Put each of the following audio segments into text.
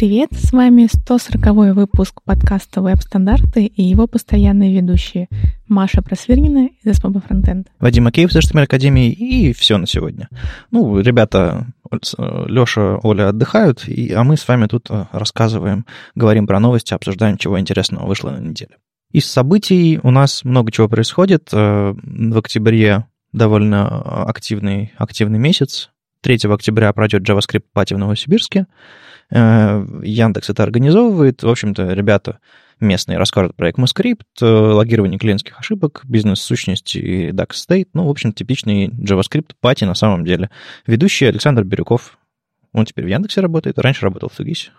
привет! С вами 140 выпуск подкаста «Веб-стандарты» и его постоянные ведущие Маша Просвирнина из СПБ Фронтенд. Вадим Макеев из HTML Академии и все на сегодня. Ну, ребята, Леша, Оля отдыхают, и, а мы с вами тут э, рассказываем, говорим про новости, обсуждаем, чего интересного вышло на неделе. Из событий у нас много чего происходит. Э, в октябре довольно активный, активный месяц. 3 октября пройдет JavaScript пати в Новосибирске. Э, Яндекс это организовывает. В общем-то, ребята местные расскажут про ECMAScript, э, логирование клиентских ошибок, бизнес-сущности и DAX State. Ну, в общем, типичный JavaScript пати на самом деле. Ведущий Александр Бирюков. Он теперь в Яндексе работает, раньше работал в Фигисе.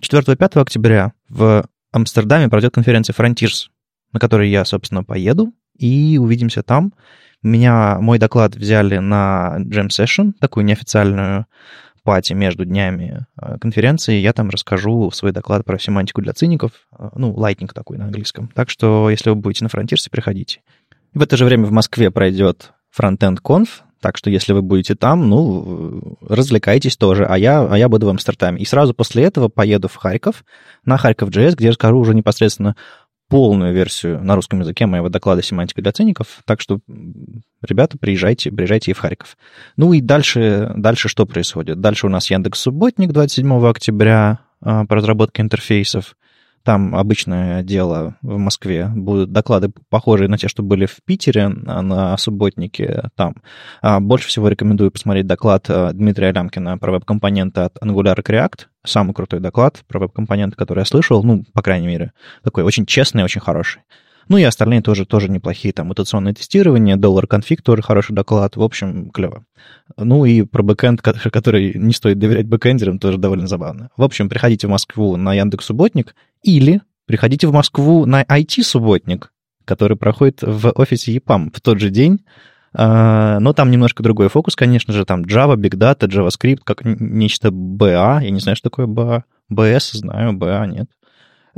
4-5 октября в Амстердаме пройдет конференция Frontiers, на которой я, собственно, поеду, и увидимся там. Меня, мой доклад взяли на Jam Session, такую неофициальную пати между днями э, конференции. Я там расскажу свой доклад про семантику для циников, э, ну, lightning такой на английском. Так что, если вы будете на фронтирсе, приходите. В это же время в Москве пройдет Frontend Conf, так что если вы будете там, ну, развлекайтесь тоже, а я, а я буду в Амстердаме. И сразу после этого поеду в Харьков, на Харьков JS, где расскажу уже непосредственно полную версию на русском языке моего доклада «Семантика для циников». Так что, ребята, приезжайте, приезжайте и в Харьков. Ну и дальше, дальше что происходит? Дальше у нас Яндекс Субботник 27 октября а, по разработке интерфейсов. Там обычное дело в Москве. Будут доклады похожие на те, что были в Питере на субботнике там. А больше всего рекомендую посмотреть доклад э, Дмитрия Лямкина про веб-компоненты от Angular React. Самый крутой доклад про веб-компоненты, который я слышал. Ну, по крайней мере, такой очень честный, очень хороший. Ну и остальные тоже, тоже неплохие. Там мутационное тестирование, доллар конфиг тоже хороший доклад. В общем, клево. Ну и про бэкэнд, который не стоит доверять бэкэндерам, тоже довольно забавно. В общем, приходите в Москву на Яндекс Субботник или приходите в Москву на IT-субботник, который проходит в офисе EPAM в тот же день, а, но там немножко другой фокус, конечно же, там Java, Big Data, JavaScript, как нечто BA. Я не знаю, что такое BA. BS знаю, BA нет.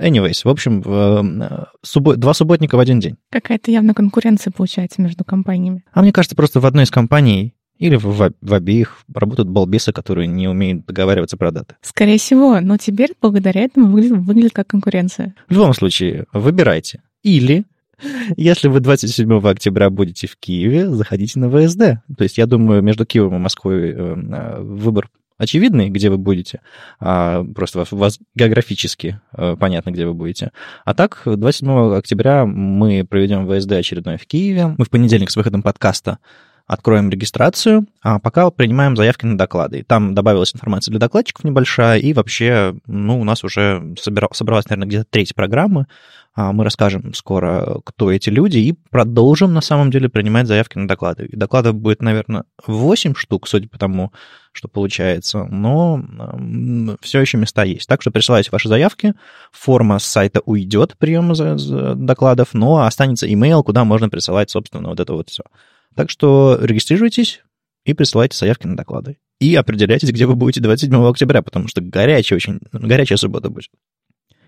Anyways, в общем, э, суббо... два субботника в один день. Какая-то явно конкуренция получается между компаниями. А мне кажется, просто в одной из компаний или в, в, в обеих работают балбесы, которые не умеют договариваться про даты. Скорее всего, но теперь благодаря этому выглядит, выглядит как конкуренция. В любом случае, выбирайте. Или если вы 27 октября будете в Киеве, заходите на ВСД. То есть, я думаю, между Киевом и Москвой э, э, выбор очевидный, где вы будете, а просто у вас географически э, понятно, где вы будете. А так, 27 октября мы проведем ВСД очередной в Киеве. Мы в понедельник с выходом подкаста откроем регистрацию, а пока принимаем заявки на доклады. И там добавилась информация для докладчиков небольшая, и вообще, ну, у нас уже собралась, наверное, где-то треть программы. А мы расскажем скоро, кто эти люди, и продолжим, на самом деле, принимать заявки на доклады. И докладов будет, наверное, 8 штук, судя по тому, что получается, но все еще места есть. Так что присылайте ваши заявки, форма с сайта уйдет приема докладов, но останется email, куда можно присылать, собственно, вот это вот все. Так что регистрируйтесь и присылайте заявки на доклады. И определяйтесь, где вы будете 27 октября, потому что горячая очень, горячая суббота будет.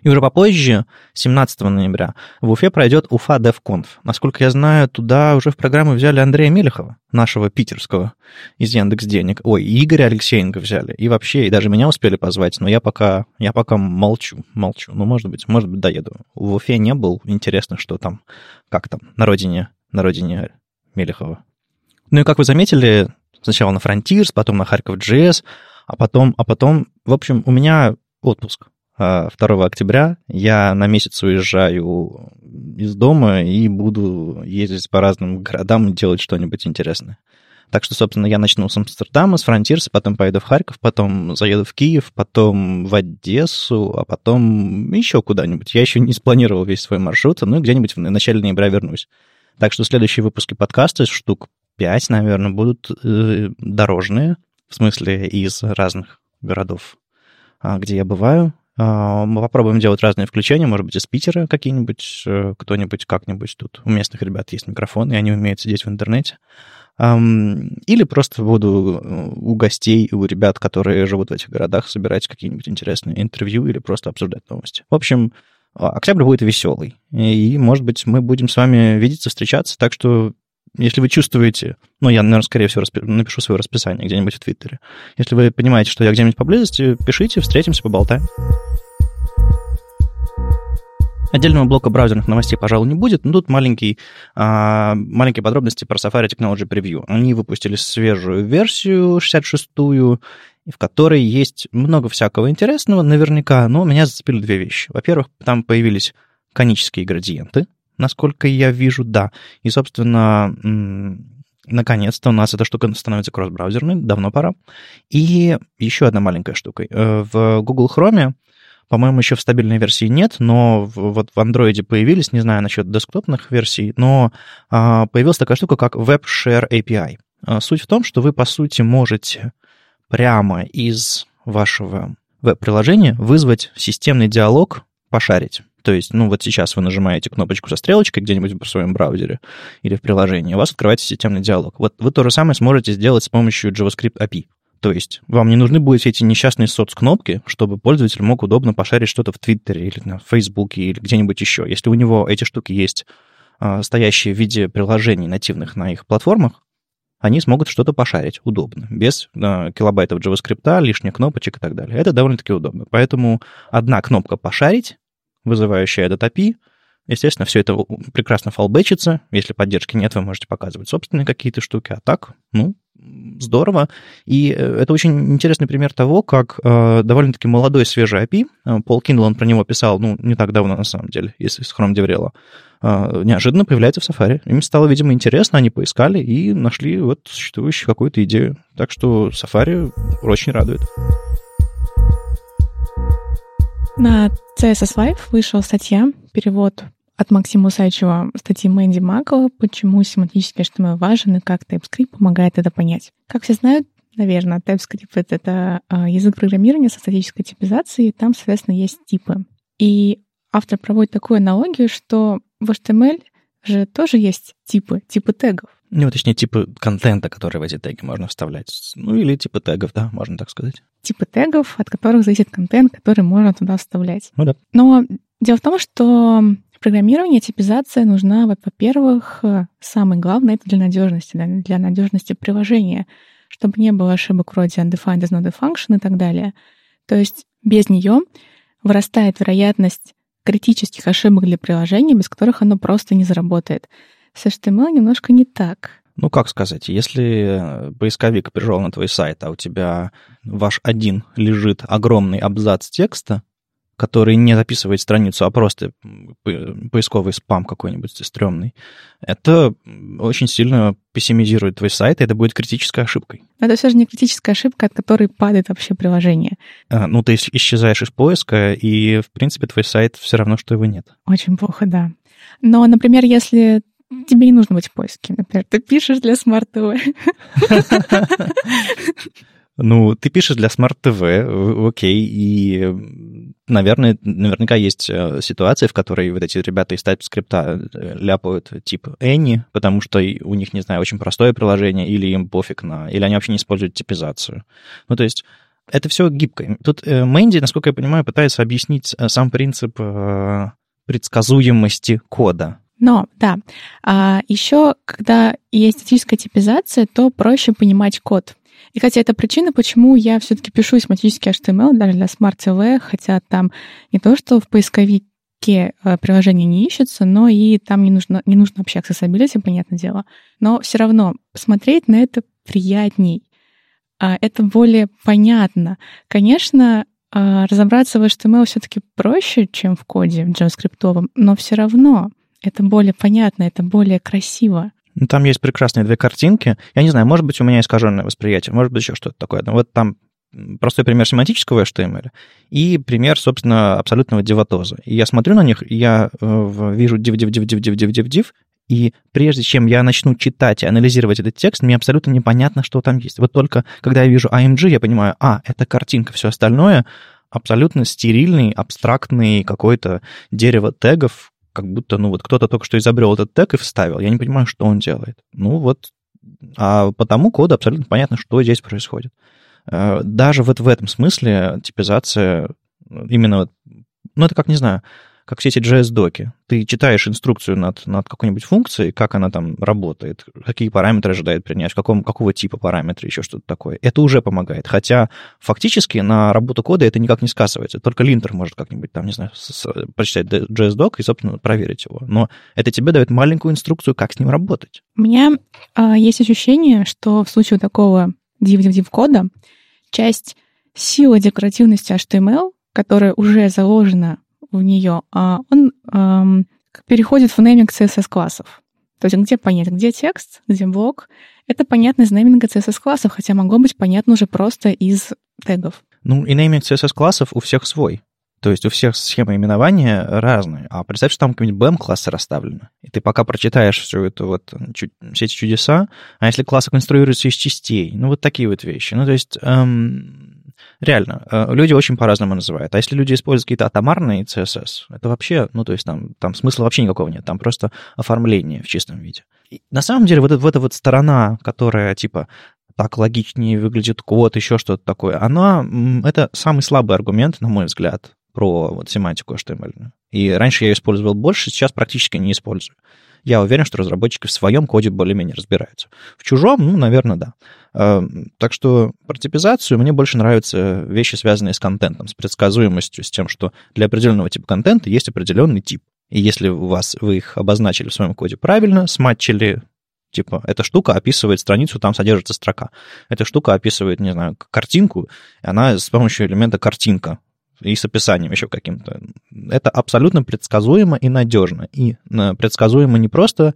И уже попозже, 17 ноября, в Уфе пройдет Уфа DevConf. Насколько я знаю, туда уже в программу взяли Андрея Мелехова, нашего питерского, из Яндекс Денег. Ой, Игоря Алексеенко взяли. И вообще, и даже меня успели позвать, но я пока, я пока молчу, молчу. Ну, может быть, может быть, доеду. В Уфе не был. Интересно, что там, как там, на родине, на родине Мелехова. Ну и как вы заметили, сначала на Frontiers, потом на Харьков JS, а потом, а потом, в общем, у меня отпуск. 2 а, октября я на месяц уезжаю из дома и буду ездить по разным городам и делать что-нибудь интересное. Так что, собственно, я начну с Амстердама, с Фронтирса, потом поеду в Харьков, потом заеду в Киев, потом в Одессу, а потом еще куда-нибудь. Я еще не спланировал весь свой маршрут, ну и где-нибудь в начале ноября вернусь. Так что следующие выпуски подкаста, штук 5, наверное, будут э, дорожные, в смысле из разных городов, а, где я бываю. А, мы попробуем делать разные включения, может быть, из Питера какие-нибудь, э, кто-нибудь как-нибудь тут. У местных ребят есть микрофон, и они умеют сидеть в интернете. Или просто буду э, у гостей, у ребят, которые живут в этих городах, собирать какие-нибудь интересные интервью или просто обсуждать новости. В общем, октябрь будет веселый. И, может быть, мы будем с вами видеться, встречаться. Так что если вы чувствуете, ну, я, наверное, скорее всего, распи- напишу свое расписание где-нибудь в Твиттере. Если вы понимаете, что я где-нибудь поблизости, пишите, встретимся, поболтаем. Отдельного блока браузерных новостей, пожалуй, не будет, но тут маленький, а, маленькие подробности про Safari Technology Preview. Они выпустили свежую версию, 66-ю, в которой есть много всякого интересного, наверняка, но меня зацепили две вещи. Во-первых, там появились конические градиенты, насколько я вижу, да. И, собственно, наконец-то у нас эта штука становится кросс-браузерной, давно пора. И еще одна маленькая штука. Э, в Google Chrome по-моему, еще в стабильной версии нет, но вот в Android появились, не знаю насчет десктопных версий, но а, появилась такая штука, как Web Share API. А, суть в том, что вы, по сути, можете прямо из вашего веб-приложения вызвать системный диалог, пошарить. То есть, ну вот сейчас вы нажимаете кнопочку со стрелочкой где-нибудь в своем браузере или в приложении, у вас открывается системный диалог. Вот вы то же самое сможете сделать с помощью JavaScript API. То есть вам не нужны будут эти несчастные соцкнопки, чтобы пользователь мог удобно пошарить что-то в Твиттере или на Фейсбуке или где-нибудь еще. Если у него эти штуки есть, а, стоящие в виде приложений нативных на их платформах, они смогут что-то пошарить удобно, без э, килобайтов JavaScript, лишних кнопочек и так далее. Это довольно-таки удобно. Поэтому одна кнопка «пошарить», вызывающая этот API, естественно, все это прекрасно фолбэчится. Если поддержки нет, вы можете показывать собственные какие-то штуки. А так, ну, здорово. И э, это очень интересный пример того, как э, довольно-таки молодой свежий API, э, Пол Кинлан, он про него писал, ну, не так давно, на самом деле, из Chrome DevRel а, э, неожиданно появляется в Safari. Им стало, видимо, интересно, они поискали и нашли вот существующую какую-то идею. Так что Safari очень радует. На CSS Live вышла статья, перевод от Максима Усачева статьи Мэнди Макова «Почему семантический HTML важен и как TypeScript помогает это понять». Как все знают, наверное, TypeScript — это, это язык программирования со статической типизацией, и там, соответственно, есть типы. И автор проводит такую аналогию, что в HTML же тоже есть типы, типы тегов. Ну, точнее, типы контента, которые в эти теги можно вставлять. Ну, или типы тегов, да, можно так сказать. Типы тегов, от которых зависит контент, который можно туда вставлять. Ну да. Но дело в том, что программирования типизация нужна, во-первых, э, самое главное, это для надежности, для надежности приложения, чтобы не было ошибок вроде undefined is not a function и так далее. То есть без нее вырастает вероятность критических ошибок для приложения, без которых оно просто не заработает. С HTML немножко не так. Ну, как сказать, если э, поисковик пришел на твой сайт, а у тебя ваш один лежит огромный абзац текста, который не записывает страницу, а просто поисковый спам какой-нибудь стрёмный, это очень сильно пессимизирует твой сайт, и это будет критической ошибкой. Это все же не критическая ошибка, от которой падает вообще приложение. А, ну, ты исчезаешь из поиска, и, в принципе, твой сайт все равно, что его нет. Очень плохо, да. Но, например, если тебе не нужно быть в поиске, например, ты пишешь для TV. Ну, ты пишешь для Smart TV, окей, и, наверное, наверняка есть э, ситуации, в которой вот эти ребята из TypeScript э, ляпают тип Any, потому что у них, не знаю, очень простое приложение, или им пофиг на... Или они вообще не используют типизацию. Ну, то есть это все гибко. Тут э, Мэнди, насколько я понимаю, пытается объяснить сам принцип предсказуемости кода. Но, да, а еще, когда есть статическая типизация, то проще понимать код. И, хотя это причина, почему я все-таки пишу семантический HTML даже для Smart TV, хотя там не то, что в поисковике э, приложение не ищется, но и там не нужно, не нужно вообще accessibility, понятное дело. Но все равно посмотреть на это приятней. А, это более понятно. Конечно, а, разобраться в HTML все-таки проще, чем в коде в JavaScript, но все равно это более понятно, это более красиво. Ну, там есть прекрасные две картинки. Я не знаю, может быть, у меня искаженное восприятие, может быть, еще что-то такое. Но вот там простой пример семантического HTML и пример, собственно, абсолютного деватоза. И я смотрю на них, я э, вижу div, div, div, div, div, div, div, div, и прежде чем я начну читать и анализировать этот текст, мне абсолютно непонятно, что там есть. Вот только когда я вижу AMG, я понимаю, а, это картинка, все остальное абсолютно стерильный, абстрактный какой-то дерево тегов, как будто, ну, вот кто-то только что изобрел этот тег и вставил. Я не понимаю, что он делает. Ну, вот, а по тому коду абсолютно понятно, что здесь происходит. Э, даже вот в этом смысле типизация именно, ну, это как, не знаю, как все эти JS-доки. Ты читаешь инструкцию над, над какой-нибудь функцией, как она там работает, какие параметры ожидает принять, каком, какого типа параметры, еще что-то такое. Это уже помогает. Хотя фактически на работу кода это никак не сказывается. Только линтер может как-нибудь там, не знаю, с, прочитать JS-док и, собственно, проверить его. Но это тебе дает маленькую инструкцию, как с ним работать. У меня э, есть ощущение, что в случае такого div-div-div кода часть силы декоративности HTML, которая уже заложена в нее, а он эм, переходит в нейминг CSS-классов. То есть где понять, где текст, где блок. Это понятно из нейминга CSS-классов, хотя могло быть понятно уже просто из тегов. Ну, и нейминг CSS-классов у всех свой. То есть у всех схемы именования разные. А представь, что там какие-нибудь BM-классы расставлены. И ты пока прочитаешь все это вот, все эти чудеса, а если классы конструируются из частей, ну вот такие вот вещи. Ну то есть эм, реально, э, люди очень по-разному называют. А если люди используют какие-то атомарные CSS, это вообще, ну то есть там, там смысла вообще никакого нет. Там просто оформление в чистом виде. И на самом деле вот, эта, вот эта вот сторона, которая типа так логичнее выглядит код, еще что-то такое, она, это самый слабый аргумент, на мой взгляд, про вот семантику HTML. И раньше я ее использовал больше, сейчас практически не использую. Я уверен, что разработчики в своем коде более-менее разбираются. В чужом, ну, наверное, да. Эм, так что про типизацию мне больше нравятся вещи, связанные с контентом, с предсказуемостью, с тем, что для определенного типа контента есть определенный тип. И если у вас, вы их обозначили в своем коде правильно, сматчили, типа, эта штука описывает страницу, там содержится строка. Эта штука описывает, не знаю, картинку, и она с помощью элемента картинка и с описанием еще каким-то. Это абсолютно предсказуемо и надежно. И э, предсказуемо не просто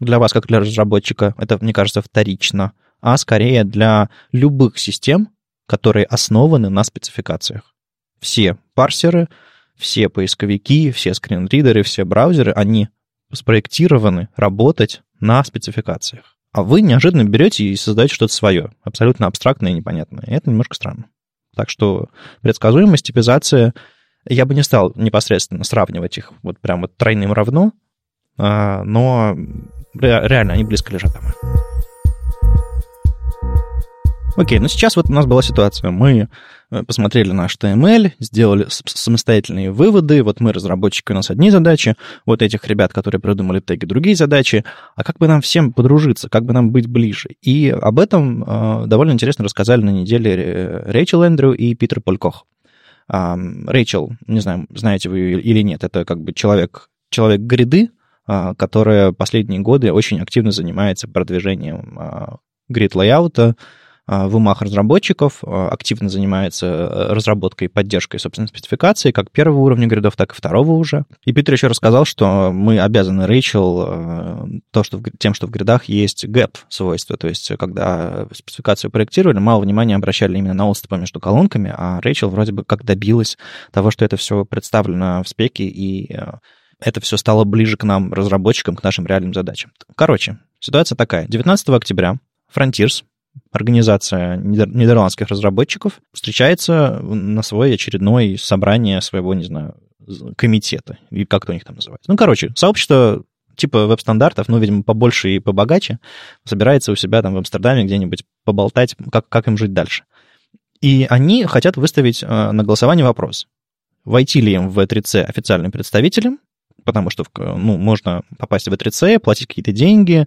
для вас, как для разработчика, это, мне кажется, вторично, а скорее для любых систем, которые основаны на спецификациях. Все парсеры, все поисковики, все скринридеры, все браузеры, они спроектированы работать на спецификациях. А вы неожиданно берете и создаете что-то свое, абсолютно абстрактное и непонятное. И это немножко странно. Так что предсказуемость, типизация, я бы не стал непосредственно сравнивать их вот прям вот тройным равно, а, но реально они близко лежат там. Окей, ну сейчас вот у нас была ситуация. Мы э, посмотрели на HTML, сделали самостоятельные выводы. Вот мы, разработчики, у нас одни задачи. Вот этих ребят, которые придумали теги, другие задачи. А как бы нам всем подружиться, как бы нам быть ближе? И об этом э, довольно интересно рассказали на неделе Рэйчел Эндрю и Питер Полькох. Э, Рэйчел, не знаю, знаете вы или нет, это как бы человек, человек гриды, э, которая последние годы очень активно занимается продвижением э, грид-лейаута, а, в умах разработчиков, а, активно занимается э, разработкой и поддержкой, собственно, спецификации, как первого уровня гридов, так и второго уже. И Питер еще рассказал, что мы обязаны Рэйчел э, то, что в, тем, что в гридах есть гэп свойства, то есть когда спецификацию проектировали, мало внимания обращали именно на отступы между колонками, а Рэйчел вроде бы как добилась того, что это все представлено в спеке, и э, это все стало ближе к нам, разработчикам, к нашим реальным задачам. Короче, ситуация такая. 19 октября Frontiers, организация нидерландских разработчиков встречается на свое очередное собрание своего, не знаю, комитета, или как это у них там называется. Ну, короче, сообщество типа веб-стандартов, ну, видимо, побольше и побогаче, собирается у себя там в Амстердаме где-нибудь поболтать, как, как им жить дальше. И они хотят выставить э, на голосование вопрос, войти ли им в V3C официальным представителем, потому что ну, можно попасть в V3C, платить какие-то деньги,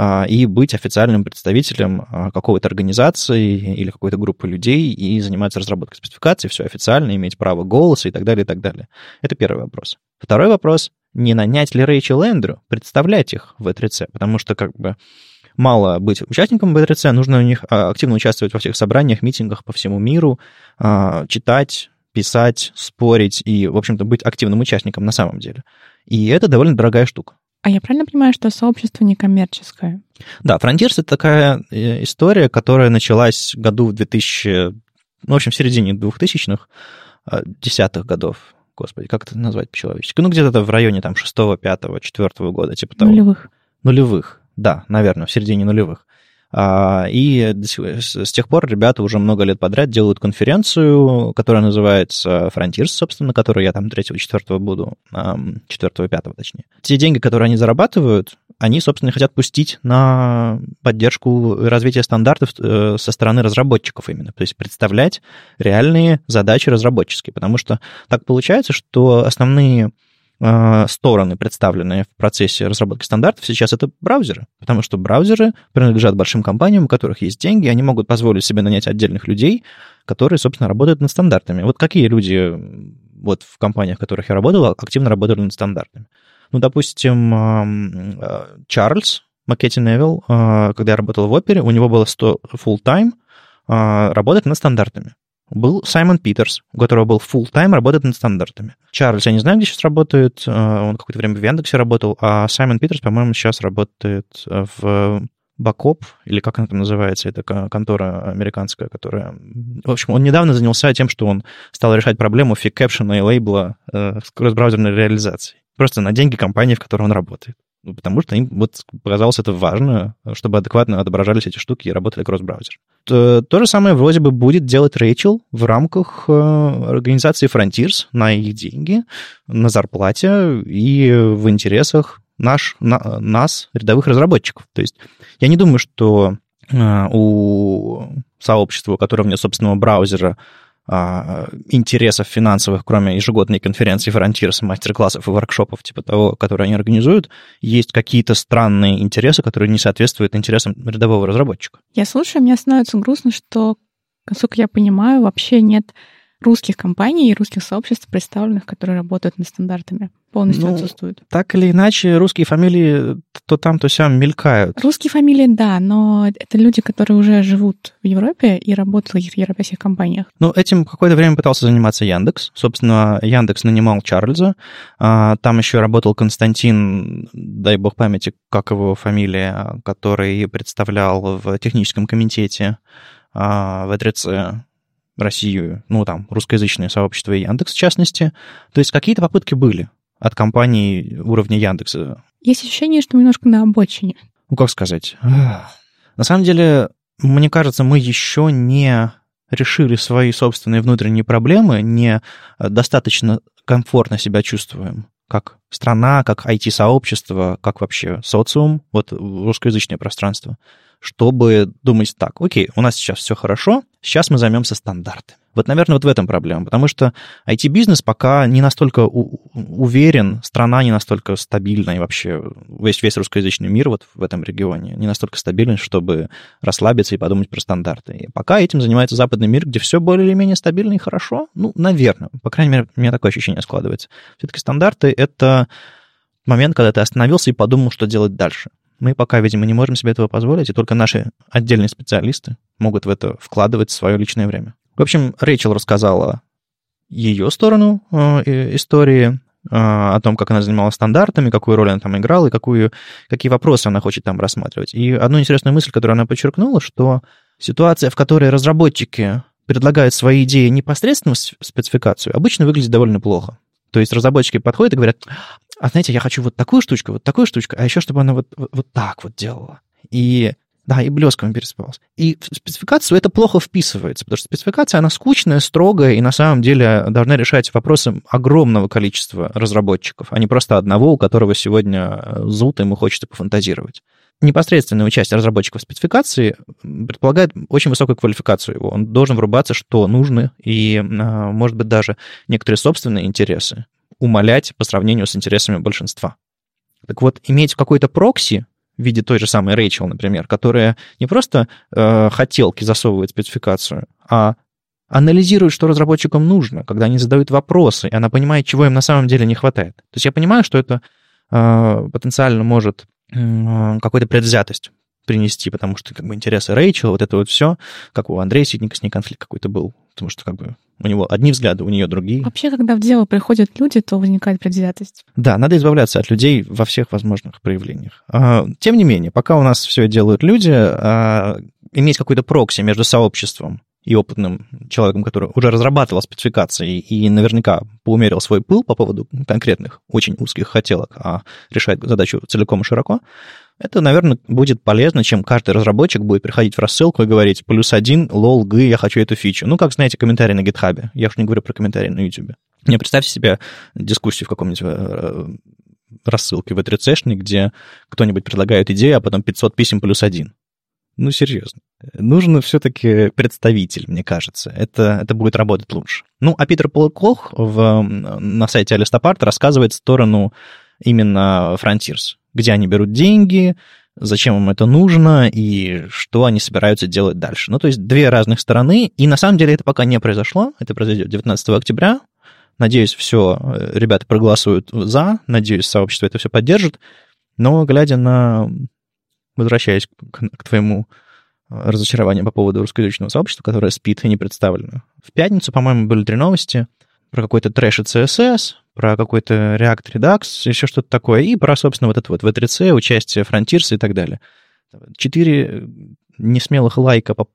а, и быть официальным представителем а, какой-то организации или какой-то группы людей и заниматься разработкой спецификаций, все официально, иметь право голоса и так далее, и так далее. Это первый вопрос. Второй вопрос, не нанять ли Рэйчел Эндрю представлять их в E3C, потому что как бы мало быть участником B3C, нужно у них а, активно участвовать во всех собраниях, митингах по всему миру, читать, писать, спорить и, в общем-то, быть активным участником на самом деле. И это довольно дорогая штука. А я правильно понимаю, что сообщество некоммерческое? Да, Frontiers — это такая э, история, которая началась году в 2000, ну, в общем, в середине 2000-х, э, десятых годов. Господи, как это назвать по-человечески? Ну, где-то в районе там 6 5 4 года, типа того. Нулевых. Нулевых, да, наверное, в середине нулевых. А, и с тех пор ребята уже много лет подряд делают конференцию, которая называется Frontiers, собственно, на которой я там 3-4 буду, 4-5 точнее. Те деньги, которые они зарабатывают, они, собственно, хотят пустить на поддержку развития стандартов э, со стороны разработчиков именно, то есть представлять реальные задачи разработческие, потому что так получается, что основные стороны, представленные в процессе разработки стандартов, сейчас это браузеры. Потому что браузеры принадлежат большим компаниям, у которых есть деньги, они могут позволить себе нанять отдельных людей, которые, собственно, работают над стандартами. Вот какие люди вот в компаниях, в которых я работал, активно работали над стандартами? Ну, допустим, э, Чарльз Маккетти Невилл, когда я работал в опере, у него было 100 full-time работать над стандартами был Саймон Питерс, у которого был full time работает над стандартами. Чарльз, я не знаю, где сейчас работает, э, он какое-то время в Яндексе работал, а Саймон Питерс, по-моему, сейчас работает э, в Бакоп, или как она там называется, это контора американская, которая... В общем, он недавно занялся тем, что он стал решать проблему фиг-кэпшена и лейбла э, с кросс-браузерной реализацией. Просто на деньги компании, в которой он работает. Ну, потому что им вот показалось это важно, чтобы адекватно отображались эти штуки и работали кросс-браузер. То, то же самое вроде бы будет делать Рэйчел в рамках э, организации Frontiers на их деньги, на зарплате и в интересах наш, на, нас, рядовых разработчиков. То есть я не думаю, что э, у сообщества, у которого нет собственного браузера, интересов финансовых, кроме ежегодной конференции Frontiers, мастер-классов и воркшопов, типа того, которые они организуют, есть какие-то странные интересы, которые не соответствуют интересам рядового разработчика. Я слушаю, мне становится грустно, что, насколько я понимаю, вообще нет русских компаний и русских сообществ, представленных, которые работают над стандартами, полностью ну, отсутствуют. Так или иначе, русские фамилии то там, то сям мелькают. Русские фамилии, да, но это люди, которые уже живут в Европе и работают в европейских компаниях. Ну, этим какое-то время пытался заниматься Яндекс. Собственно, Яндекс нанимал Чарльза. А, там еще работал Константин, дай бог памяти, как его фамилия, который представлял в техническом комитете а, в E3C Россию, ну, там, русскоязычное сообщество и Яндекс, в частности. То есть какие-то попытки были от компаний уровня Яндекса. Есть ощущение, что немножко на обочине. Ну, как сказать? На самом деле, мне кажется, мы еще не решили свои собственные внутренние проблемы, не достаточно комфортно себя чувствуем как страна, как IT-сообщество, как вообще социум, вот русскоязычное пространство чтобы думать так, окей, у нас сейчас все хорошо, сейчас мы займемся стандартами. Вот, наверное, вот в этом проблема, потому что IT-бизнес пока не настолько уверен, страна не настолько стабильна, и вообще весь, весь русскоязычный мир вот в этом регионе не настолько стабилен, чтобы расслабиться и подумать про стандарты. И пока этим занимается западный мир, где все более или менее стабильно и хорошо, ну, наверное, по крайней мере, у меня такое ощущение складывается. Все-таки стандарты — это момент, когда ты остановился и подумал, что делать дальше. Мы пока, видимо, не можем себе этого позволить, и только наши отдельные специалисты могут в это вкладывать свое личное время. В общем, Рэйчел рассказала ее сторону э, истории, э, о том, как она занималась стандартами, какую роль она там играла и какую, какие вопросы она хочет там рассматривать. И одну интересную мысль, которую она подчеркнула, что ситуация, в которой разработчики предлагают свои идеи непосредственно в спецификацию, обычно выглядит довольно плохо. То есть разработчики подходят и говорят, а знаете, я хочу вот такую штучку, вот такую штучку, а еще чтобы она вот, вот, вот так вот делала. И да, и блеском переспалась. И в спецификацию это плохо вписывается, потому что спецификация, она скучная, строгая, и на самом деле должна решать вопросы огромного количества разработчиков, а не просто одного, у которого сегодня э, зуд, ему хочется пофантазировать. Непосредственное участие разработчиков спецификации предполагает очень высокую квалификацию его. Он должен врубаться, что нужно, и, а, может быть, даже некоторые собственные интересы умалять по сравнению с интересами большинства. Так вот, иметь какой-то прокси в виде той же самой Рэйчел, например, которая не просто э, хотелки засовывает спецификацию, а анализирует, что разработчикам нужно, когда они задают вопросы, и она понимает, чего им на самом деле не хватает. То есть я понимаю, что это э, потенциально может э, какой-то предвзятость принести, потому что как бы интересы Рэйчел, вот это вот все, как у Андрея Ситника с ней конфликт какой-то был, потому что как бы у него одни взгляды, у нее другие. Вообще, когда в дело приходят люди, то возникает предвзятость. Да, надо избавляться от людей во всех возможных проявлениях. А, тем не менее, пока у нас все делают люди, а, иметь какой-то прокси между сообществом и опытным человеком, который уже разрабатывал спецификации и наверняка поумерил свой пыл по поводу конкретных, очень узких хотелок, а решает задачу целиком и широко, это, наверное, будет полезно, чем каждый разработчик будет приходить в рассылку и говорить плюс один, лол, г, я хочу эту фичу. Ну, как, знаете, комментарии на гитхабе. Я уж не говорю про комментарии на YouTube. Не представьте себе дискуссию в каком-нибудь э, рассылке в 3 где кто-нибудь предлагает идею, а потом 500 писем плюс один. Ну, серьезно. Нужен все-таки представитель, мне кажется. Это, это будет работать лучше. Ну, а Питер Полкох в, на сайте Алистопарт рассказывает сторону именно Frontiers, где они берут деньги, зачем им это нужно и что они собираются делать дальше. Ну, то есть две разных стороны, и на самом деле это пока не произошло, это произойдет 19 октября. Надеюсь, все, э, ребята проголосуют за, надеюсь, сообщество это все поддержит, но глядя на, возвращаясь к, к твоему э, разочарованию по поводу русскоязычного сообщества, которое спит и не представлено. В пятницу, по-моему, были три новости про какой-то трэш и CSS, про какой-то React Redux, еще что-то такое, и про, собственно, вот это вот V3C, участие Frontiers и так далее. Четыре несмелых лайка по,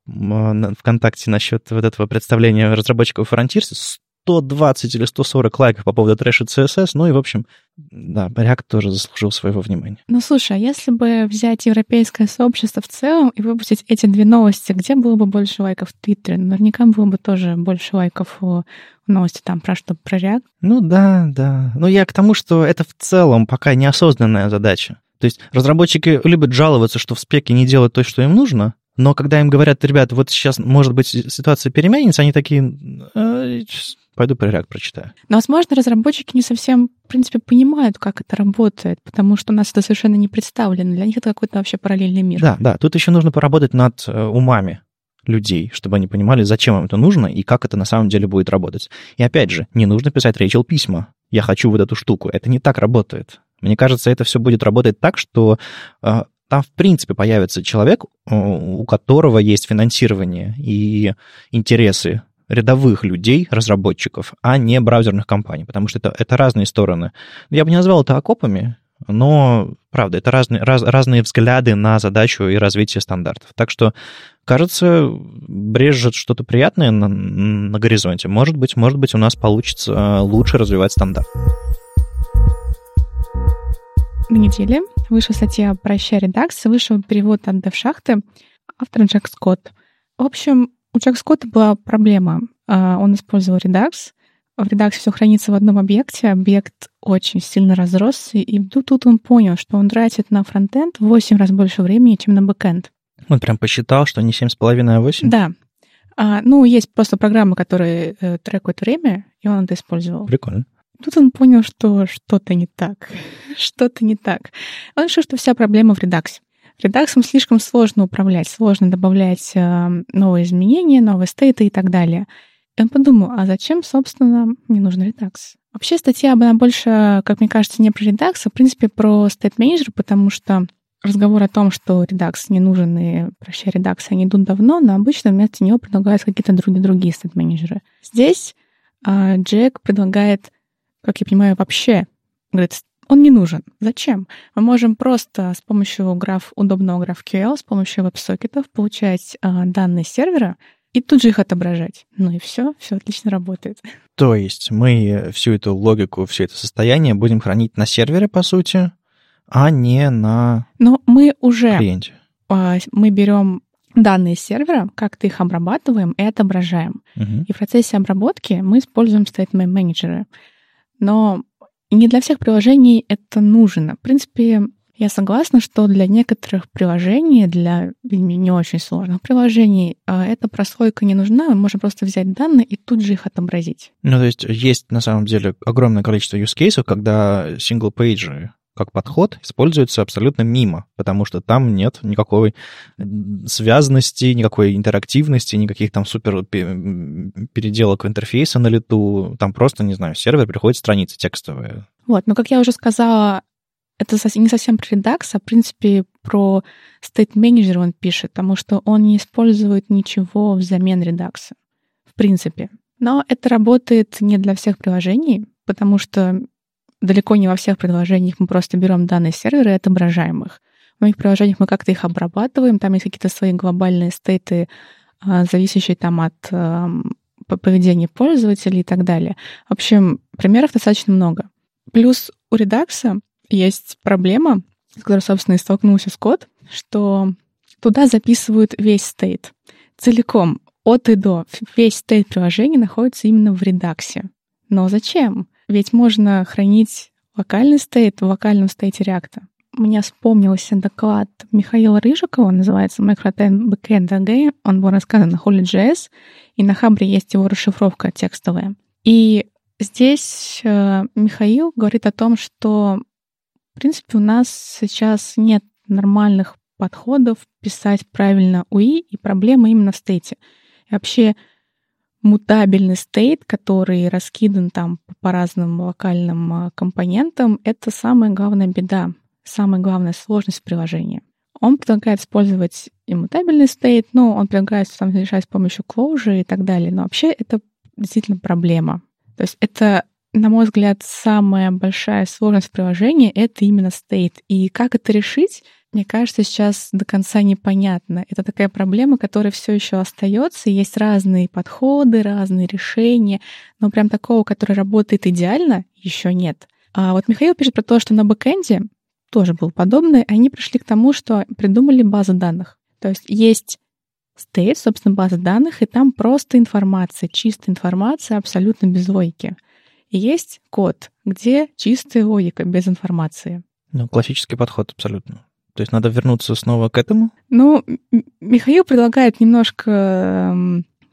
ВКонтакте насчет вот этого представления разработчиков Frontiers, 120 или 140 лайков по поводу трэша CSS, ну и, в общем, да, React тоже заслужил своего внимания. Ну, слушай, а если бы взять европейское сообщество в целом и выпустить эти две новости, где было бы больше лайков в Твиттере? Наверняка было бы тоже больше лайков у новости там про что, про React. Ну да, да. Но я к тому, что это в целом пока неосознанная задача. То есть разработчики любят жаловаться, что в спеке не делают то, что им нужно, но когда им говорят, ребят, вот сейчас, может быть, ситуация переменится, они такие, э, пойду про React прочитаю. Но, возможно, разработчики не совсем, в принципе, понимают, как это работает, потому что у нас это совершенно не представлено. Для них это какой-то вообще параллельный мир. Да, да. Тут еще нужно поработать над э, умами людей, чтобы они понимали, зачем им это нужно и как это на самом деле будет работать. И опять же, не нужно писать Рэйчел письма. Я хочу вот эту штуку. Это не так работает. Мне кажется, это все будет работать так, что э, там, в принципе, появится человек, у которого есть финансирование и интересы рядовых людей, разработчиков, а не браузерных компаний, потому что это, это разные стороны. Я бы не назвал это окопами, но, правда, это разные, раз, разные взгляды на задачу и развитие стандартов. Так что, кажется, брезжит что-то приятное на, на горизонте. Может быть, может быть, у нас получится лучше развивать стандарт на неделе вышла статья Прощай, Redux, вышел перевод от Девшахты, автор Джек Скотт. В общем, у Джек Скотта была проблема. А, он использовал Redux. В Redux все хранится в одном объекте. Объект очень сильно разросся, и тут, тут он понял, что он тратит на фронтенд в 8 раз больше времени, чем на бэкенд. Он прям посчитал, что не 7,5, а 8? Да. А, ну, есть просто программы, которые э, трекают время, и он это использовал. Прикольно. Тут он понял, что что-то не так. что-то не так. Он решил, что вся проблема в редаксе. Редаксом слишком сложно управлять, сложно добавлять э, новые изменения, новые стейты и так далее. И он подумал, а зачем, собственно, мне нужен редакс? Вообще статья, она больше, как мне кажется, не про редакс, а, в принципе, про стейт менеджер потому что разговор о том, что редакс не нужен и прощай редакс, они идут давно, но обычно вместо него предлагаются какие-то другие, другие стейт менеджеры Здесь э, Джек предлагает как я понимаю, вообще, говорит, он не нужен. Зачем? Мы можем просто с помощью граф, удобного GraphQL, с помощью веб-сокетов получать э, данные сервера и тут же их отображать. Ну и все, все отлично работает. То есть мы всю эту логику, все это состояние будем хранить на сервере, по сути, а не на Но мы уже клиенте. Э, мы берем данные сервера, как-то их обрабатываем и отображаем. Угу. И в процессе обработки мы используем statement менеджеры но не для всех приложений это нужно. В принципе, я согласна, что для некоторых приложений, для не очень сложных приложений, а, эта прослойка не нужна. Мы можем просто взять данные и тут же их отобразить. Ну, то есть есть на самом деле огромное количество use cases, когда single-page как подход используется абсолютно мимо, потому что там нет никакой связанности, никакой интерактивности, никаких там супер переделок интерфейса на лету. Там просто, не знаю, сервер приходит страницы текстовые. Вот, но как я уже сказала, это не совсем про Redux, а, в принципе, про State Manager он пишет, потому что он не использует ничего взамен Redux, в принципе. Но это работает не для всех приложений, потому что далеко не во всех приложениях мы просто берем данные сервера и отображаем их. В моих приложениях мы как-то их обрабатываем, там есть какие-то свои глобальные стейты, а, зависящие там от поведения пользователей и так далее. В общем, примеров достаточно много. Плюс у Redux есть проблема, с которой, собственно, и столкнулся Скотт, что туда записывают весь стейт. Целиком, от и до. Весь стейт приложения находится именно в редаксе. Но зачем? Ведь можно хранить локальный стейт в локальном стейте реакта. мне вспомнился доклад Михаила Рыжикова, он называется Microten Backend Again. Он был рассказан на Holy.js, и на Хабре есть его расшифровка текстовая. И здесь э, Михаил говорит о том, что, в принципе, у нас сейчас нет нормальных подходов писать правильно UI, и проблема именно в стейте. И вообще мутабельный стейт, который раскидан там по разным локальным э, компонентам, это самая главная беда самая главная сложность приложения. Он предлагает использовать иммутабельный стейт, но он предлагает сам решать с помощью closure и так далее. Но вообще это действительно проблема. То есть это, на мой взгляд, самая большая сложность приложения — это именно стейт. И как это решить, мне кажется, сейчас до конца непонятно. Это такая проблема, которая все еще остается. Есть разные подходы, разные решения, но прям такого, который работает идеально, еще нет. А вот Михаил пишет про то, что на бэкэнде тоже был подобный, они пришли к тому, что придумали базу данных. То есть есть state, собственно, база данных, и там просто информация, чистая информация, абсолютно без логики. И есть код, где чистая логика, без информации. Ну, классический подход абсолютно. То есть надо вернуться снова к этому? Ну, Михаил предлагает немножко,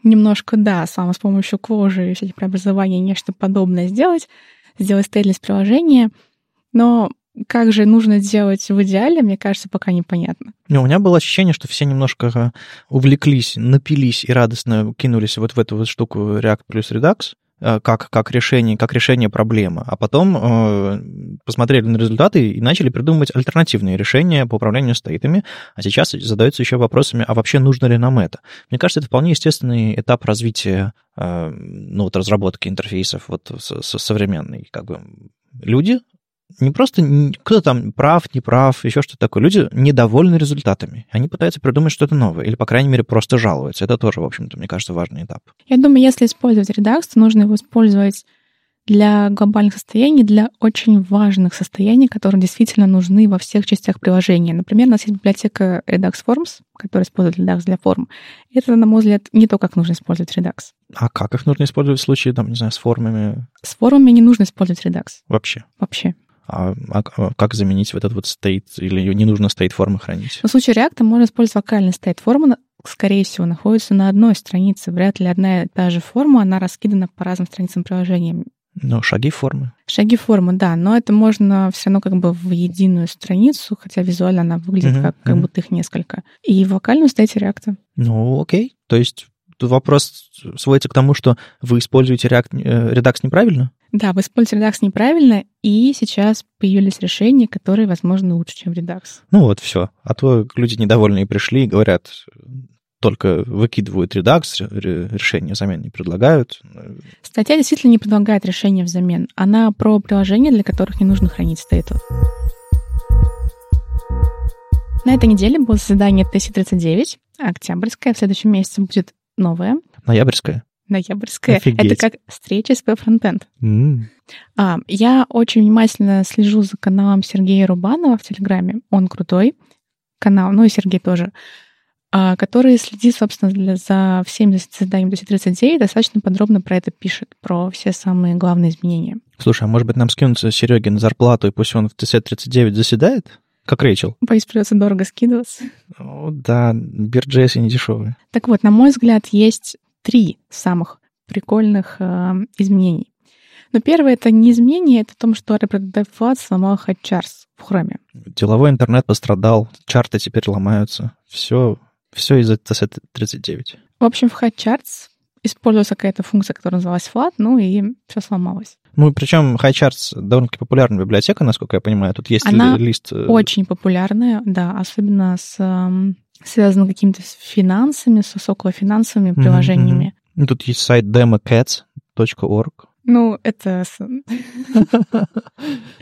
немножко, да, сам с помощью кожи и всяких преобразований нечто подобное сделать, сделать стейтлес приложение, но как же нужно делать в идеале, мне кажется, пока непонятно. Не, у меня было ощущение, что все немножко увлеклись, напились и радостно кинулись вот в эту вот штуку React плюс Redux, э, как, как, решение, как решение проблемы, а потом э, посмотрели на результаты и начали придумывать альтернативные решения по управлению стейтами, а сейчас задаются еще вопросами, а вообще нужно ли нам это? Мне кажется, это вполне естественный этап развития, э, ну вот разработки интерфейсов вот со, со современной, как бы люди не просто кто там прав, не прав, еще что-то такое. Люди недовольны результатами. Они пытаются придумать что-то новое. Или, по крайней мере, просто жалуются. Это тоже, в общем-то, мне кажется, важный этап. Я думаю, если использовать Redux, то нужно его использовать для глобальных состояний, для очень важных состояний, которые действительно нужны во всех частях приложения. Например, у нас есть библиотека Redux Forms, которая использует Redux для форм. Это, на мой взгляд, не то, как нужно использовать Redux. А как их нужно использовать в случае, там, не знаю, с формами? С формами не нужно использовать Redux. Вообще? Вообще. А, а, как заменить вот этот вот стейт? Или не нужно стейт формы хранить? В случае React можно использовать локальный стейт форма, скорее всего, находится на одной странице. Вряд ли одна и та же форма, она раскидана по разным страницам приложения. Ну, шаги формы. Шаги формы, да, но это можно все равно как бы в единую страницу, хотя визуально она выглядит uh-huh, как, как uh-huh. будто их несколько. И в локальном стейте React. Ну, окей. То есть тут вопрос сводится к тому, что вы используете React, э, Redux неправильно? Да, вы используете Redux неправильно, и сейчас появились решения, которые, возможно, лучше, чем Redux. Ну вот, все. А то люди недовольные пришли и говорят, только выкидывают Redux, решения взамен не предлагают. Статья действительно не предлагает решения взамен. Она про приложения, для которых не нужно хранить стейтов. На этой неделе было заседание TC39, октябрьское. В следующем месяце будет новое. Ноябрьское? ноябрьская. Офигеть. Это как встреча с Frontend. Mm. А, я очень внимательно слежу за каналом Сергея Рубанова в Телеграме. Он крутой канал, ну и Сергей тоже, а, который следит, собственно, для, за всеми заседаниями 239, достаточно подробно про это пишет, про все самые главные изменения. Слушай, а может быть нам скинуться Сереге на зарплату, и пусть он в TC39 заседает? Как Рэйчел. Боюсь, придется дорого скидываться. О, да, бирджесы не дешевые. Так вот, на мой взгляд, есть три самых прикольных э, изменений. Но первое — это не изменение, это о том, что ReproDevFlat сломал HeadCharts в хроме. Деловой интернет пострадал, чарты теперь ломаются. Все, все из-за TC39. В общем, в HeadCharts использовалась какая-то функция, которая называлась flat, ну и все сломалось. Ну, причем HighCharts довольно-таки популярная библиотека, насколько я понимаю. Тут есть Она лист... Э, очень популярная, да, особенно с связано какими-то финансами, с околофинансовыми приложениями. Mm-hmm. Тут есть сайт democats.org. Ну, это,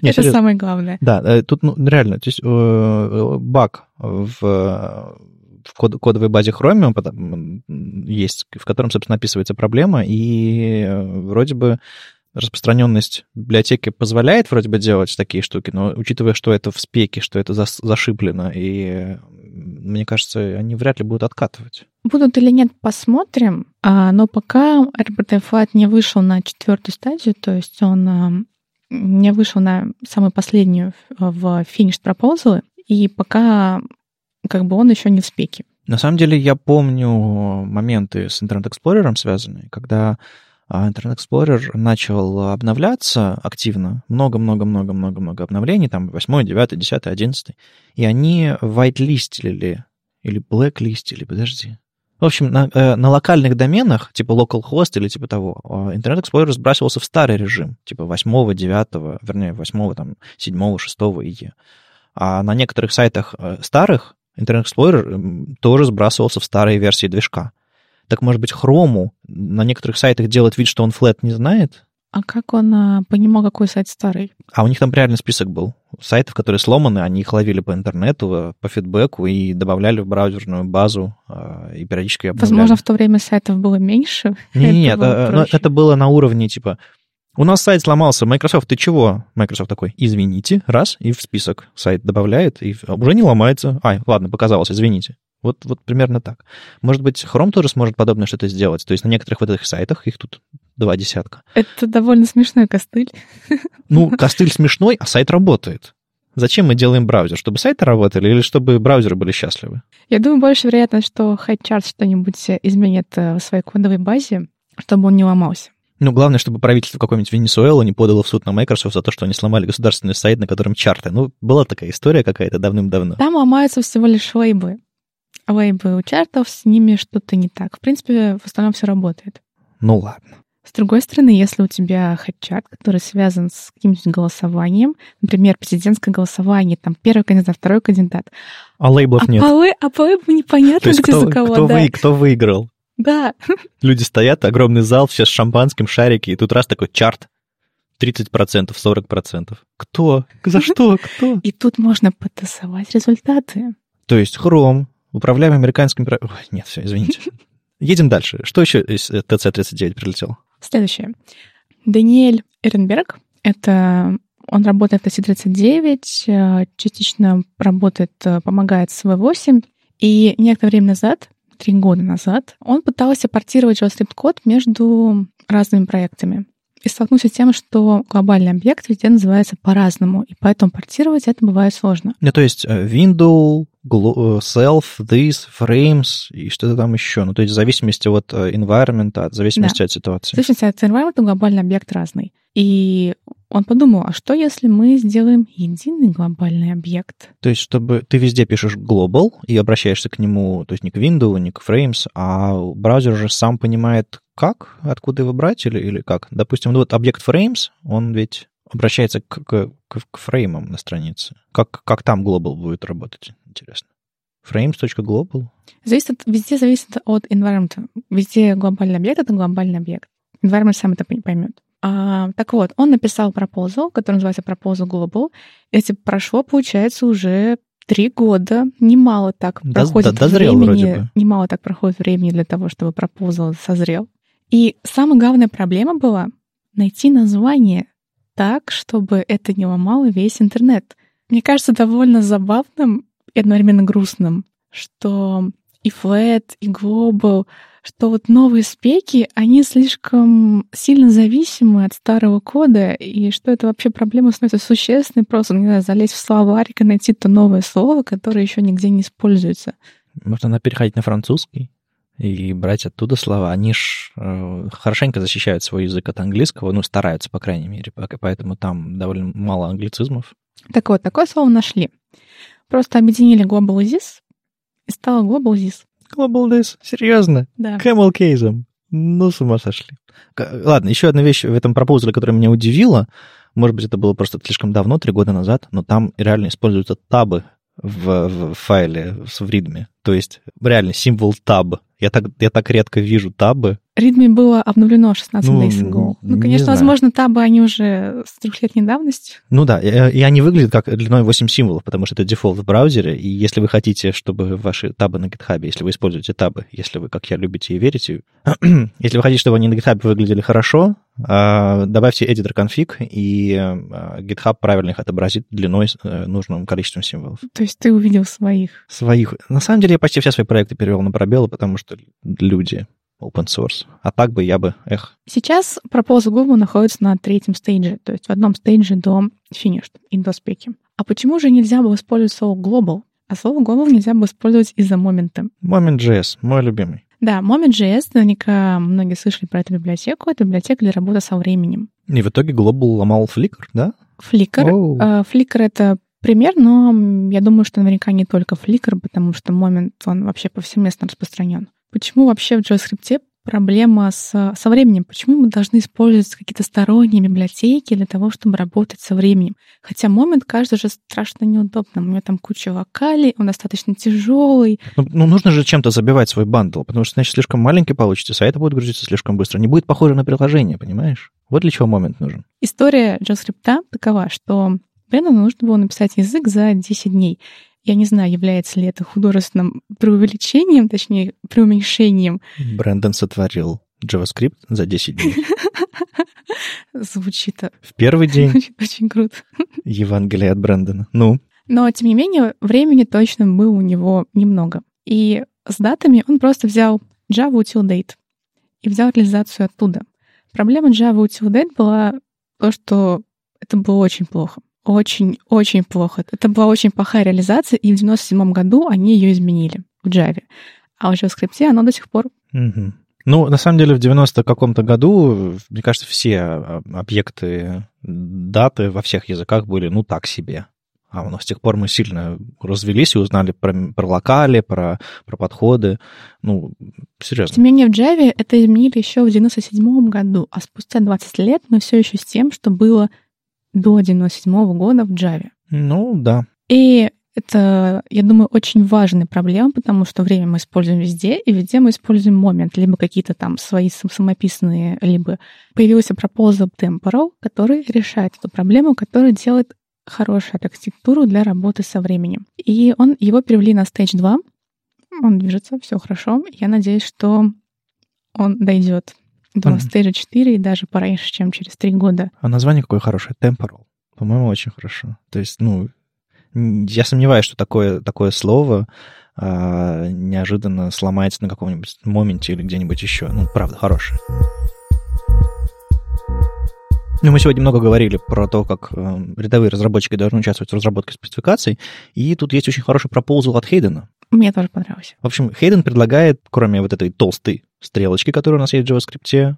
это самое главное. Да, э, тут ну, реально, то есть э, баг в, в код, кодовой базе Chromium есть, в котором, собственно, описывается проблема, и вроде бы распространенность библиотеки позволяет вроде бы делать такие штуки, но учитывая, что это в спеке, что это зашиблено, и мне кажется, они вряд ли будут откатывать. Будут или нет, посмотрим. А, но пока RBT Flat не вышел на четвертую стадию, то есть он Я вышел на самую последнюю в Finished Proposal, и пока как бы он еще не в спеке. На самом деле я помню моменты с Internet Explorer связанные, когда а, Internet Explorer начал обновляться активно, много-много-много-много-много обновлений, там 8, 9, 10, 11, и они whitelistили или blacklistили, подожди. В общем, на, э, на локальных доменах, типа localhost или типа того, а, Internet Explorer сбрасывался в старый режим, типа 8, 9, вернее, 8, там, 7, 6 и А на некоторых сайтах э, старых Internet Explorer тоже сбрасывался в старые версии движка. Так, может быть, Chrome на некоторых сайтах делать вид, что он флет не знает? А как он а, понимал, какой сайт старый? А у них там реальный список был. Сайтов, которые сломаны, они их ловили по интернету, по фидбэку и добавляли в браузерную базу а, и периодически обновляли. Возможно, в то время сайтов было меньше? Нет, нет, это, это было на уровне типа у нас сайт сломался. Microsoft, ты чего? Microsoft такой, извините, раз, и в список сайт добавляет, и уже не ломается. Ай, ладно, показалось, извините. Вот, вот примерно так. Может быть, Chrome тоже сможет подобное что-то сделать. То есть на некоторых вот этих сайтах, их тут два десятка. Это довольно смешной костыль. Ну, костыль смешной, а сайт работает. Зачем мы делаем браузер? Чтобы сайты работали или чтобы браузеры были счастливы? Я думаю, больше вероятно, что HighChart что-нибудь изменит э, в своей кодовой базе, чтобы он не ломался. Ну, главное, чтобы правительство какой-нибудь Венесуэлы не подало в суд на Microsoft за то, что они сломали государственный сайт, на котором чарты. Ну, была такая история какая-то давным-давно. Там ломаются всего лишь лейбы лейбы у чартов, с ними что-то не так. В принципе, в остальном все работает. Ну ладно. С другой стороны, если у тебя хедчарт, который связан с каким-нибудь голосованием, например, президентское голосование, там первый кандидат, второй кандидат. А лейблов а нет. По, а по лейблу непонятно, То есть где кто, за кого кто, дать. вы, кто выиграл? Да. Люди стоят, огромный зал, все с шампанским, шарики, и тут раз такой чарт. 30%, 40%. Кто? За что? Кто? И тут можно потасовать результаты. То есть Chrome, управляем американским... Ой, нет, все, извините. Едем дальше. Что еще из ТЦ-39 прилетело? Следующее. Даниэль Эренберг. Это он работает в ТЦ-39, э, частично работает, э, помогает с V8. И некоторое время назад, три года назад, он пытался портировать JavaScript-код между разными проектами. И столкнулся с тем, что глобальный объект везде называется по-разному, и поэтому портировать это бывает сложно. Ну, то есть э, window, self, this, frames и что-то там еще. Ну, то есть в зависимости от э, environment, от зависимости да. от ситуации. В зависимости от environment глобальный объект разный. И он подумал, а что если мы сделаем единый глобальный объект? То есть, чтобы ты везде пишешь global и обращаешься к нему, то есть не к window, не к frames, а браузер уже сам понимает, как, откуда его брать или, или как. Допустим, ну вот объект frames, он ведь обращается к, к, к, к фреймам на странице. Как, как там global будет работать, интересно. Frames.global? Зависит, везде зависит от environment. Везде глобальный объект — это глобальный объект. Environment сам это поймет. А, так вот, он написал proposal, который называется Proposal Global. Эти прошло, получается, уже три года. Немало так Да- проходит да- дозрел времени. вроде бы. Немало так проходит времени для того, чтобы proposal созрел. И самая главная проблема была найти название так, чтобы это не ломало весь интернет. Мне кажется довольно забавным и одновременно грустным, что и Flat, и Global, что вот новые спеки, они слишком сильно зависимы от старого кода, и что это вообще проблема становится существенной, просто, не знаю, залезть в словарик и найти то новое слово, которое еще нигде не используется. Может, надо переходить на французский и брать оттуда слова. Они ж э, хорошенько защищают свой язык от английского, ну, стараются, по крайней мере, поэтому там довольно мало англицизмов. Так вот, такое слово нашли. Просто объединили Global и This, и стало Global This. Global This, серьезно? Да. Camel кейсом. Ну, с ума сошли. Ладно, еще одна вещь в этом пропозале, которая меня удивила. Может быть, это было просто слишком давно, три года назад, но там реально используются табы в, в файле в ридме. То есть реально символ таб. Я так, я так редко вижу табы. Readme было обновлено 16 Ну, days ago. Ну, не конечно, возможно, табы, они уже с трехлетней давностью. Ну да, и, и они выглядят как длиной 8 символов, потому что это дефолт в браузере, и если вы хотите, чтобы ваши табы на GitHub, если вы используете табы, если вы, как я, любите и верите, если вы хотите, чтобы они на GitHub выглядели хорошо, а, добавьте editor config, и а, GitHub правильно их отобразит длиной э, нужным количеством символов. То есть ты увидел своих. Своих. На самом деле я почти все свои проекты перевел на пробелы, потому что люди. Open source. А так бы я бы, эх. Сейчас Proposal Global находится на третьем стейдже, то есть в одном стейдже до finished и до спеки. А почему же нельзя было использовать слово global? А слово global нельзя было использовать из-за момента. Moment.js, мой любимый. Да, Moment.js, наверняка многие слышали про эту библиотеку. Это библиотека для работы со временем. И в итоге Global ломал Flickr, да? Flickr. Uh, Flickr — это пример, но я думаю, что наверняка не только Flickr, потому что Moment, он вообще повсеместно распространен. Почему вообще в JavaScript проблема с, со временем? Почему мы должны использовать какие-то сторонние библиотеки для того, чтобы работать со временем? Хотя Moment кажется же страшно неудобным. У него там куча вокалей, он достаточно тяжелый. Ну, ну, нужно же чем-то забивать свой бандл, потому что, значит, слишком маленький получится, сайт будет грузиться слишком быстро. Не будет похоже на приложение, понимаешь? Вот для чего момент нужен. История JavaScript такова, что Брэндону нужно было написать язык за 10 дней. Я не знаю, является ли это художественным преувеличением, точнее, преуменьшением. Брэндон сотворил JavaScript за 10 дней. Звучит В первый день очень, круто. Евангелие от Брэндона. Ну, Но, тем не менее, времени точно было у него немного. И с датами он просто взял Java util date и взял реализацию оттуда. Проблема Java util date была то, что это было очень плохо. Очень-очень плохо. Это была очень плохая реализация, и в 97 году они ее изменили в Java. А в JavaScript оно до сих пор Мгм. Ну, на самом деле, в 90 каком-то году, мне кажется, все а, объекты даты во всех языках были, ну, так себе. А но с тех пор мы сильно развелись и узнали про, про локали, про, про подходы. Ну, серьезно. Тем не менее, в Java это изменили еще в 97 году, а спустя 20 лет мы все еще с тем, что было до 97 года в Java. Ну, да. И это, я думаю, очень важная проблема, потому что время мы используем везде, и везде мы используем момент, либо какие-то там свои сам- самописные, либо появился proposal temporal, который решает эту проблему, который делает хорошую архитектуру для работы со временем. И он, его перевели на Stage 2, он движется, все хорошо. Я надеюсь, что он дойдет до Мгм. Stage 4 и даже пораньше, чем через три года. А название какое хорошее? Temporal. По-моему, очень хорошо. То есть, ну, я сомневаюсь, что такое, такое слово а, неожиданно сломается на каком-нибудь моменте или где-нибудь еще. Ну, правда, хорошее. Ну, мы сегодня много говорили про то, как э, рядовые разработчики должны участвовать в разработке спецификаций, и тут есть очень хороший пропозал от Хейдена. Мне тоже понравилось. В общем, Хейден предлагает, кроме вот этой толстой стрелочки, которая у нас есть в JavaScript,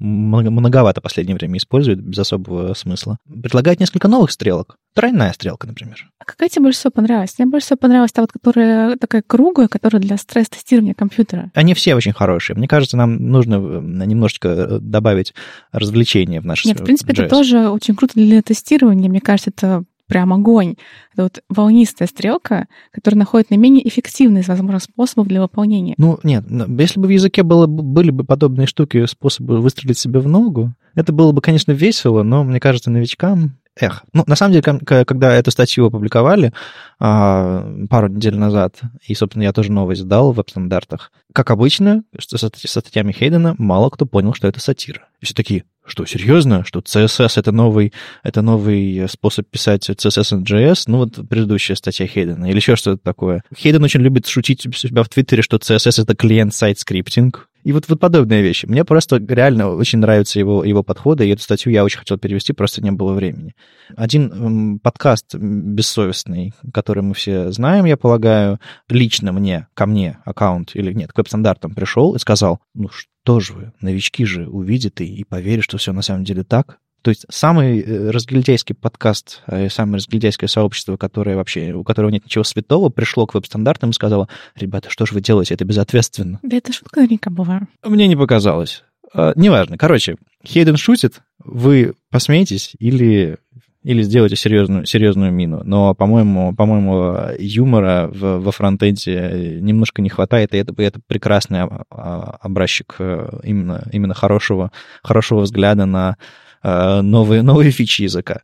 много- многовато в последнее время использует без особого смысла, предлагает несколько новых стрелок. Тройная стрелка, например. А какая тебе больше всего понравилась? Мне больше всего понравилась та вот, которая такая круглая, которая для стресс-тестирования компьютера. Они все очень хорошие. Мне кажется, нам нужно э, немножечко э, добавить развлечения в наш Нет, в принципе, это JS. тоже очень круто для тестирования. Мне кажется, это прям огонь. Это вот волнистая стрелка, которая находит наименее эффективный из возможных способов для выполнения. Ну, нет, если бы в языке было, бы- были бы подобные штуки, способы выстрелить себе в ногу, это было бы, конечно, весело, но, мне кажется, новичкам... Эх, ну, на самом деле, когда эту статью опубликовали а, пару недель назад, и, собственно, я тоже новость дал в веб-стандартах, как обычно, что со статьями Хейдена мало кто понял, что это сатира. И все такие, что, серьезно? Что CSS — это новый, это новый способ писать CSS и JS? Ну, вот предыдущая статья Хейдена. Или еще что-то такое. Хейден очень любит шутить у себя в Твиттере, что CSS — это клиент-сайт скриптинг. И вот, вот подобные вещи. Мне просто реально очень нравятся его, его подходы, и эту статью я очень хотел перевести, просто не было времени. Один м, подкаст бессовестный, который мы все знаем, я полагаю, лично мне, ко мне аккаунт, или нет, к веб-стандартам пришел и сказал, ну что же вы, новички же увидят и, и поверят, что все на самом деле так. То есть самый э, разгильдяйский подкаст, э, самое разгильдяйское сообщество, которое вообще, у которого нет ничего святого, пришло к веб-стандартам и сказало, ребята, что же вы делаете, это безответственно. Да это шутка наверняка была. Мне не показалось. А, неважно. Короче, Хейден шутит, вы посмеетесь или, или сделаете серьезную, серьезную мину. Но, по-моему, по-моему, юмора в, во фронтенде немножко не хватает, и это, и это прекрасный а- а- образчик э, именно, именно хорошего, хорошего взгляда на э, новые, новые фичи языка.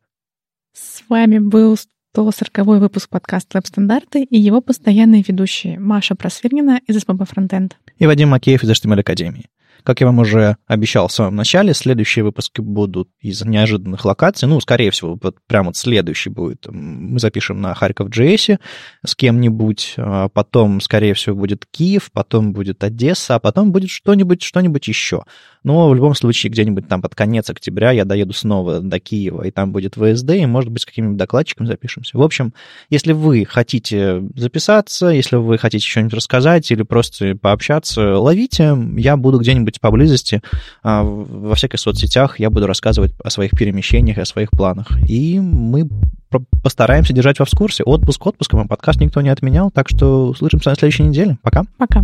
С вами был 140 выпуск подкаста «Веб-стандарты» и его постоянные ведущие Маша Просвирнина из СПБ Фронтенд. И Вадим Макеев из HTML Академии. Как я вам уже обещал в самом начале, следующие выпуски будут из неожиданных локаций. Ну, скорее всего, вот прямо вот следующий будет. Мы запишем на Харьков JS с кем-нибудь, а потом, скорее всего, будет Киев, потом будет Одесса, а потом будет что-нибудь, что-нибудь еще. Но в любом случае, где-нибудь там под конец октября я доеду снова до Киева, и там будет ВСД, и, может быть, с каким-нибудь докладчиком запишемся. В общем, если вы хотите записаться, если вы хотите что-нибудь рассказать или просто пообщаться, ловите. Я буду где-нибудь поблизости, а, во всяких соцсетях, я буду рассказывать о своих перемещениях о своих планах. И мы постараемся держать вас в курсе. Отпуск отпуском, а подкаст никто не отменял, так что услышимся на следующей неделе. Пока. Пока.